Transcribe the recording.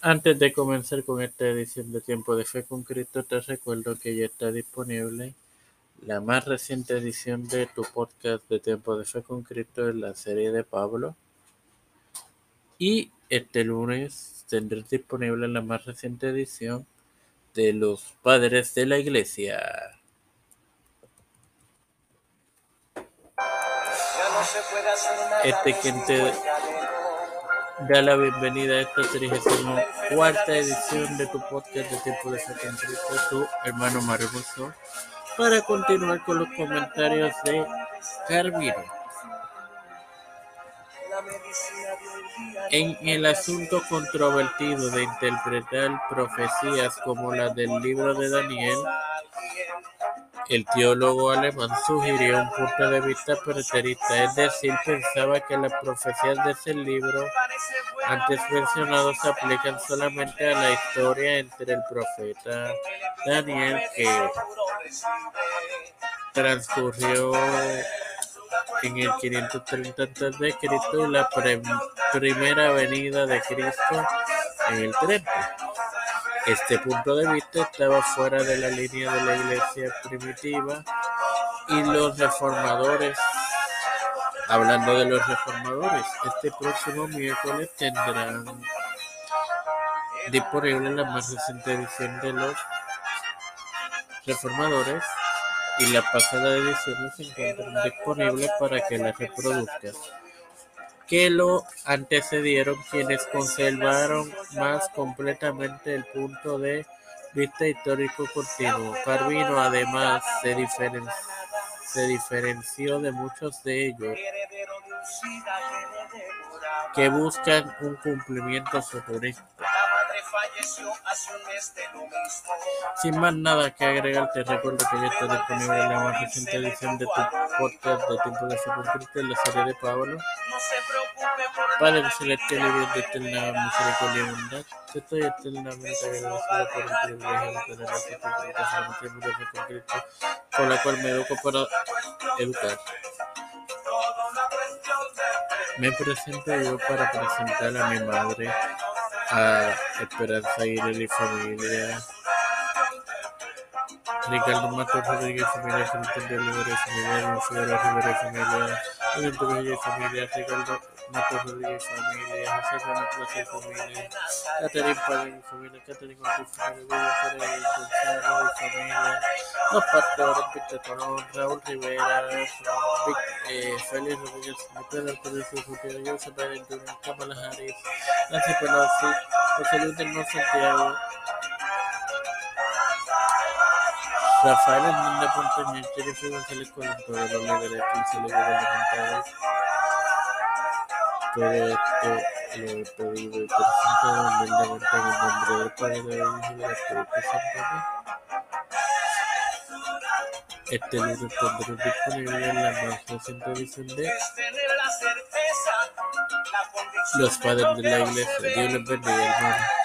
Antes de comenzar con esta edición de Tiempo de Fe con Cristo, te recuerdo que ya está disponible la más reciente edición de tu podcast de Tiempo de Fe con Cristo en la serie de Pablo. Y este lunes tendrás disponible la más reciente edición de los Padres de la Iglesia. Este quien te da la bienvenida a esta 34 edición de tu podcast de Tiempo de Cristo, tu hermano Mario para continuar con los comentarios de Carvino. En el asunto controvertido de interpretar profecías como la del libro de Daniel, el teólogo alemán sugirió un punto de vista preterista, es decir, pensaba que las profecías de ese libro antes mencionados se aplican solamente a la historia entre el profeta Daniel que transcurrió en el 530 a.C. y la primera venida de Cristo en el 30. Este punto de vista estaba fuera de la línea de la iglesia primitiva y los reformadores, hablando de los reformadores, este próximo miércoles tendrán disponible la más reciente edición de los reformadores y la pasada edición se encuentran disponibles para que la reproduzcas que lo antecedieron, quienes conservaron más completamente el punto de vista histórico continuo. Carvino además se, diferenció de muchos de ellos que buscan un cumplimiento futurista. Sin más nada que agregar, te recuerdo que ya está disponible la más reciente edición de tu podcast de Tiempo de en la serie de Pablo. Padre celestial y Dios de eterna misericordia y bondad, te estoy eternamente agradecido por el privilegio de tener esta comunicación en tiempo de con Cristo, con la cual me educo para educar. Me presento yo para presentar a mi madre, a Esperanza Irene y familia, Ricardo Matos Rodríguez familia, Cristian de Olivera familia, Rivera familia, Evento Villa familia, Ricardo Matos Rodríguez familia, José Ramón Plaza familia, Catherine Padín familia, Catherine Ortiz familia, William Pérez Gonzalo familia, Los Pastores, Víctor Colón, Raúl Rivera, eh, Félix Rodríguez, Pedro Pérez Joseph Biden Jr., Kamala Harris, Nancy Pelosi, José Luis del Santiago, Rafael Hernández Pontañez, Jennifer González Colón, los líderes y gubernamentales. Todo esto lo he pedido y presentado humildemente en el nombre del Padre, del Hijo y del Espíritu Santo. Este libro tendrá disponible en la más reciente edición de Los Padres de la Iglesia. Dios les bendiga, hermano.